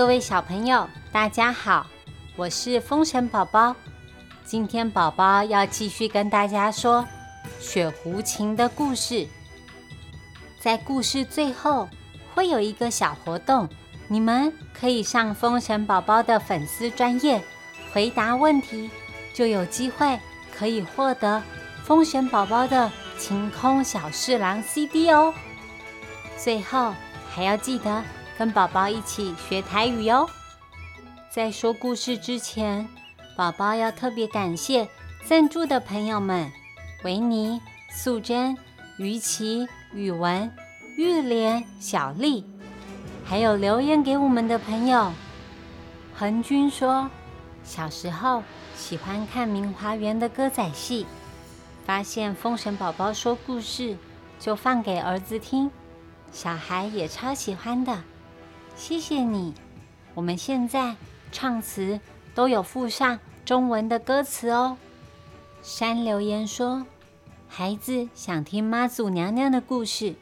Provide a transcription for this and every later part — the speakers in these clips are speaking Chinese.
各位小朋友，大家好，我是风神宝宝。今天宝宝要继续跟大家说雪狐情的故事。在故事最后会有一个小活动，你们可以上风神宝宝的粉丝专页回答问题，就有机会可以获得风神宝宝的晴空小侍郎 CD 哦。最后还要记得。跟宝宝一起学台语哟！在说故事之前，宝宝要特别感谢赞助的朋友们：维尼、素贞、于琪、宇文、玉莲、小丽，还有留言给我们的朋友。恒君说，小时候喜欢看《明华园》的歌仔戏，发现封神宝宝说故事，就放给儿子听，小孩也超喜欢的。谢谢你，我们现在唱词都有附上中文的歌词哦。山留言说，孩子想听妈祖娘娘的故事，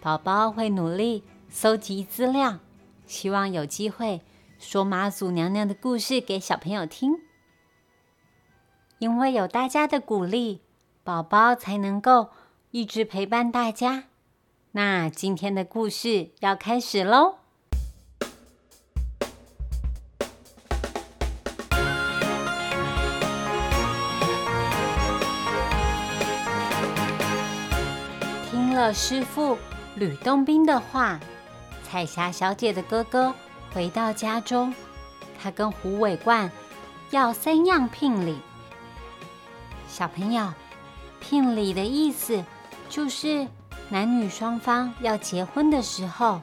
宝宝会努力搜集资料，希望有机会说妈祖娘娘的故事给小朋友听。因为有大家的鼓励，宝宝才能够一直陪伴大家。那今天的故事要开始喽。师傅吕洞宾的话，彩霞小姐的哥哥回到家中，他跟胡伟冠要三样聘礼。小朋友，聘礼的意思就是男女双方要结婚的时候，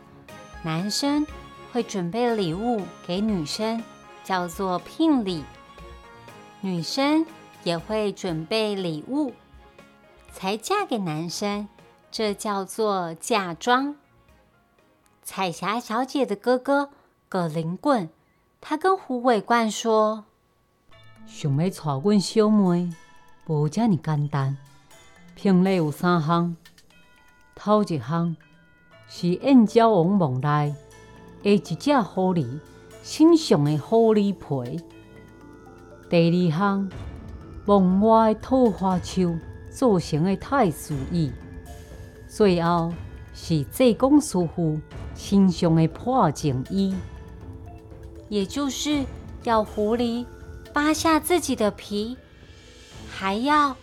男生会准备礼物给女生，叫做聘礼；女生也会准备礼物，才嫁给男生。这叫做嫁妆。彩霞小姐的哥哥葛灵棍，他跟胡伟冠说：“想要娶阮小妹，无这么简单。聘礼有三项，头一项是燕郊王梦来的一只狐狸身上的狐狸皮；第二项，梦外的桃花树做成的太师椅。”最后是济公师傅身上的破镜衣，也就是要狐狸扒下自己的皮，还要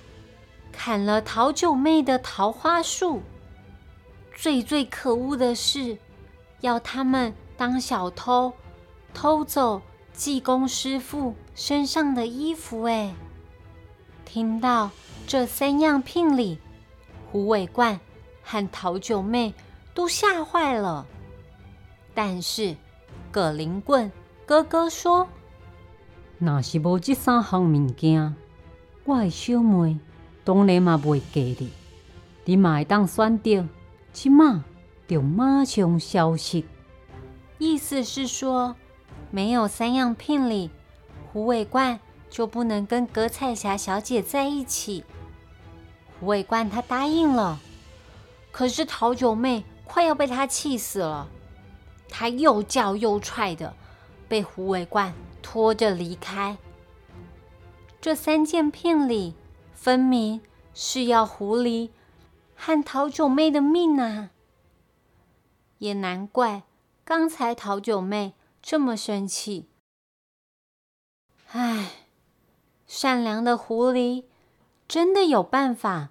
砍了陶九妹的桃花树。最最可恶的是，要他们当小偷，偷走济公师傅身上的衣服。哎，听到这三样聘礼，胡伟冠。和陶九妹都吓坏了，但是葛灵棍哥哥说：“若是无这三项物件，我的小妹当然嘛袂嫁你。你嘛会当选择，即马就马上消失。”意思是说，没有三样聘礼，胡伟冠就不能跟葛彩霞小姐在一起。胡伟冠他答应了。可是陶九妹快要被他气死了，他又叫又踹的，被胡伟冠拖着离开。这三件聘礼分明是要狐狸和陶九妹的命啊！也难怪刚才陶九妹这么生气。唉，善良的狐狸真的有办法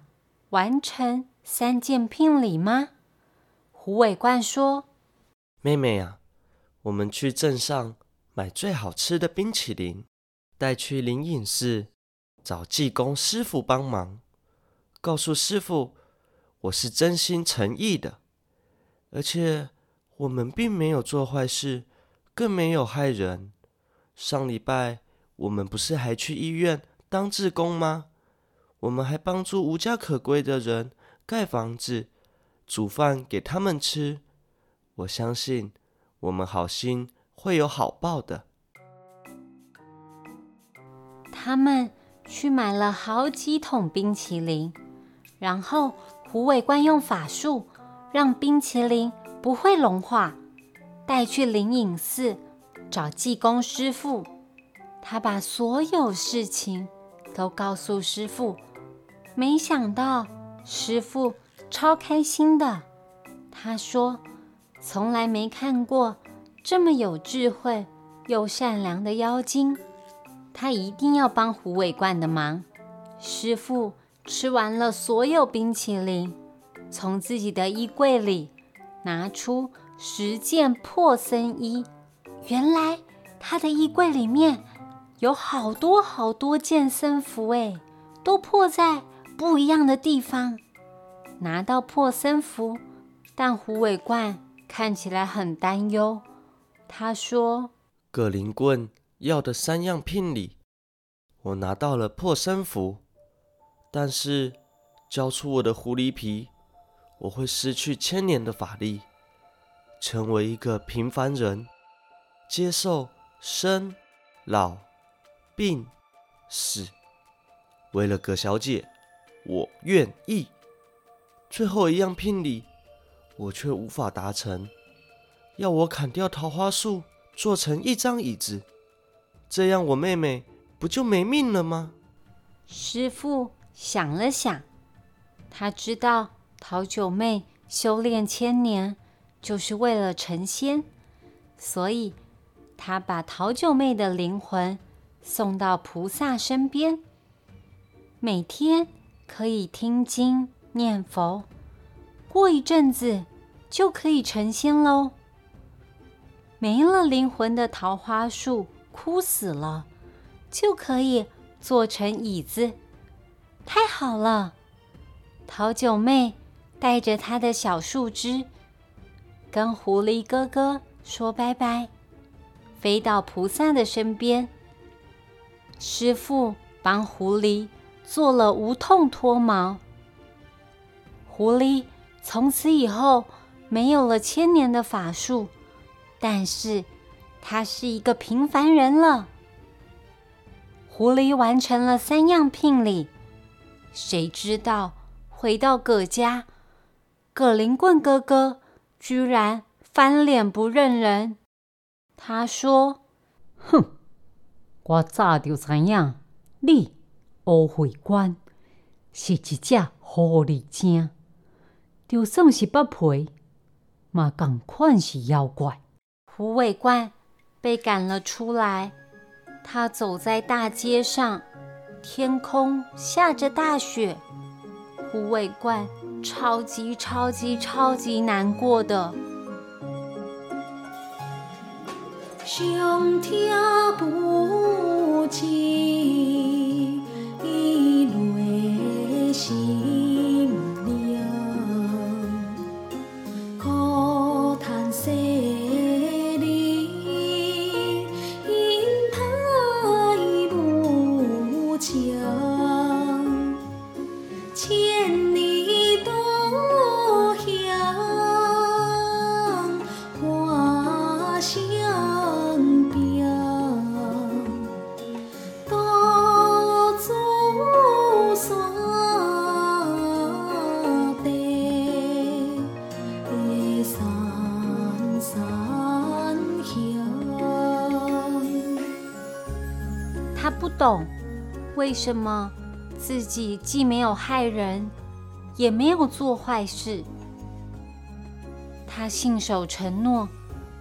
完成？三件聘礼吗？胡伟冠说：“妹妹啊，我们去镇上买最好吃的冰淇淋，带去灵隐寺找济公师傅帮忙，告诉师傅我是真心诚意的，而且我们并没有做坏事，更没有害人。上礼拜我们不是还去医院当志工吗？我们还帮助无家可归的人。”盖房子、煮饭给他们吃，我相信我们好心会有好报的。他们去买了好几桶冰淇淋，然后胡伟官用法术让冰淇淋不会融化，带去灵隐寺找济公师傅。他把所有事情都告诉师傅，没想到师傅超开心的。他说：“从来没看过这么有智慧又善良的妖精，他一定要帮虎尾冠的忙。”师傅吃完了所有冰淇淋，从自己的衣柜里拿出十件破僧衣。原来他的衣柜里面有好多好多件僧服，哎，都破在不一样的地方。拿到破僧服，但虎尾冠看起来很担忧。他说：“葛林棍要的三样聘礼，我拿到了破僧服。”但是，交出我的狐狸皮，我会失去千年的法力，成为一个平凡人，接受生、老、病、死。为了葛小姐，我愿意。最后一样聘礼，我却无法达成，要我砍掉桃花树，做成一张椅子，这样我妹妹不就没命了吗？师傅。想了想，他知道桃九妹修炼千年就是为了成仙，所以他把桃九妹的灵魂送到菩萨身边，每天可以听经念佛，过一阵子就可以成仙喽。没了灵魂的桃花树枯死了，就可以做成椅子。太好了，桃九妹带着她的小树枝，跟狐狸哥哥说拜拜，飞到菩萨的身边。师傅帮狐狸做了无痛脱毛，狐狸从此以后没有了千年的法术，但是他是一个平凡人了。狐狸完成了三样聘礼。谁知道回到葛家，葛林棍哥哥居然翻脸不认人。他说：“哼，我早就怎样，你乌会官是一只狐狸精，就算是不皮，嘛共款是妖怪。”胡尾冠被赶了出来，他走在大街上。天空下着大雪，狐尾怪超级超级超级难过的。上天不济，懂为什么自己既没有害人，也没有做坏事。他信守承诺，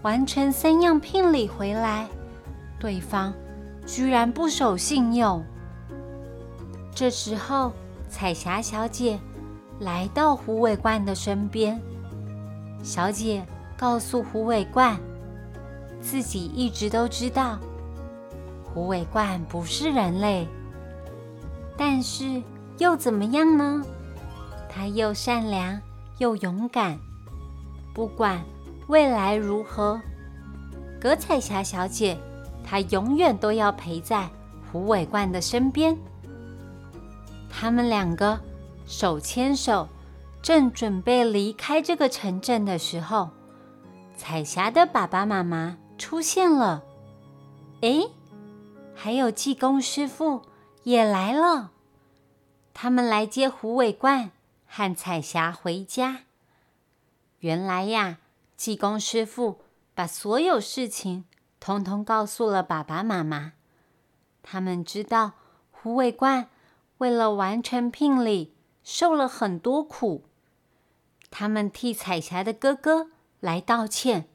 完成三样聘礼回来，对方居然不守信用。这时候，彩霞小姐来到胡伟冠的身边，小姐告诉胡伟冠，自己一直都知道。虎尾冠不是人类，但是又怎么样呢？他又善良又勇敢，不管未来如何，葛彩霞小姐她永远都要陪在虎尾冠的身边。他们两个手牵手，正准备离开这个城镇的时候，彩霞的爸爸妈妈出现了。诶。还有济公师傅也来了，他们来接虎尾冠和彩霞回家。原来呀，济公师傅把所有事情通通告诉了爸爸妈妈。他们知道胡伟冠为了完成聘礼，受了很多苦。他们替彩霞的哥哥来道歉。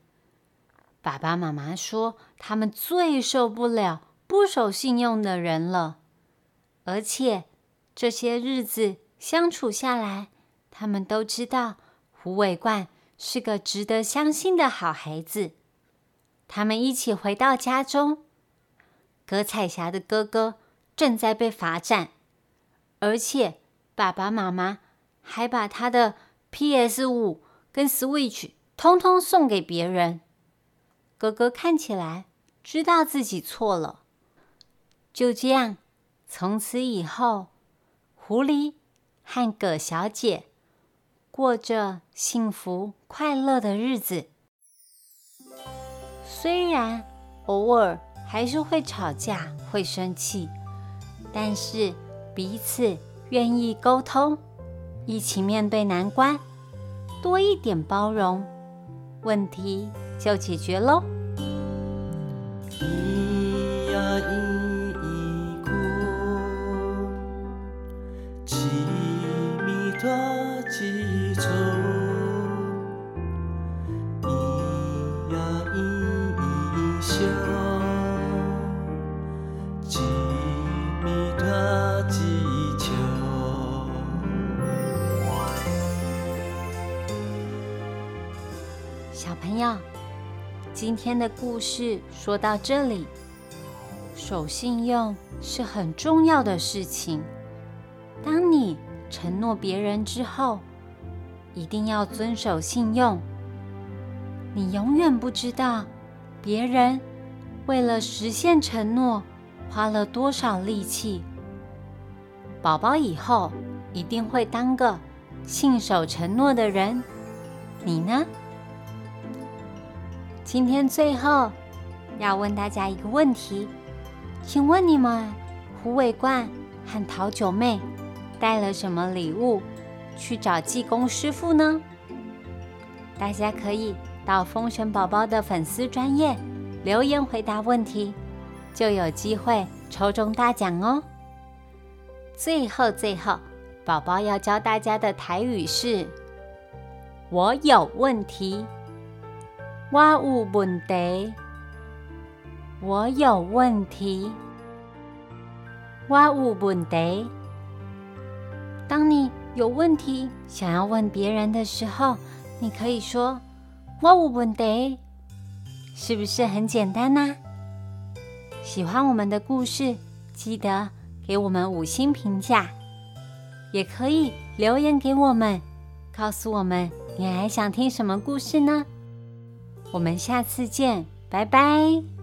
爸爸妈妈说，他们最受不了不守信用的人了，而且这些日子相处下来，他们都知道胡伟冠是个值得相信的好孩子。他们一起回到家中，葛彩霞的哥哥正在被罚站，而且爸爸妈妈还把他的 PS 五跟 Switch 通通送给别人。哥哥看起来知道自己错了，就这样，从此以后，狐狸和葛小姐过着幸福快乐的日子。虽然偶尔还是会吵架、会生气，但是彼此愿意沟通，一起面对难关，多一点包容，问题。就解决喽。咿呀咿小朋友。今天的故事说到这里，守信用是很重要的事情。当你承诺别人之后，一定要遵守信用。你永远不知道别人为了实现承诺花了多少力气。宝宝以后一定会当个信守承诺的人，你呢？今天最后要问大家一个问题，请问你们胡伟冠和陶九妹带了什么礼物去找济公师傅呢？大家可以到风神宝宝的粉丝专业留言回答问题，就有机会抽中大奖哦。最后最后，宝宝要教大家的台语是：我有问题。我有问题，我有问题，我有问题。当你有问题想要问别人的时候，你可以说“我有问题”，是不是很简单呢？喜欢我们的故事，记得给我们五星评价，也可以留言给我们，告诉我们你还想听什么故事呢？我们下次见，拜拜。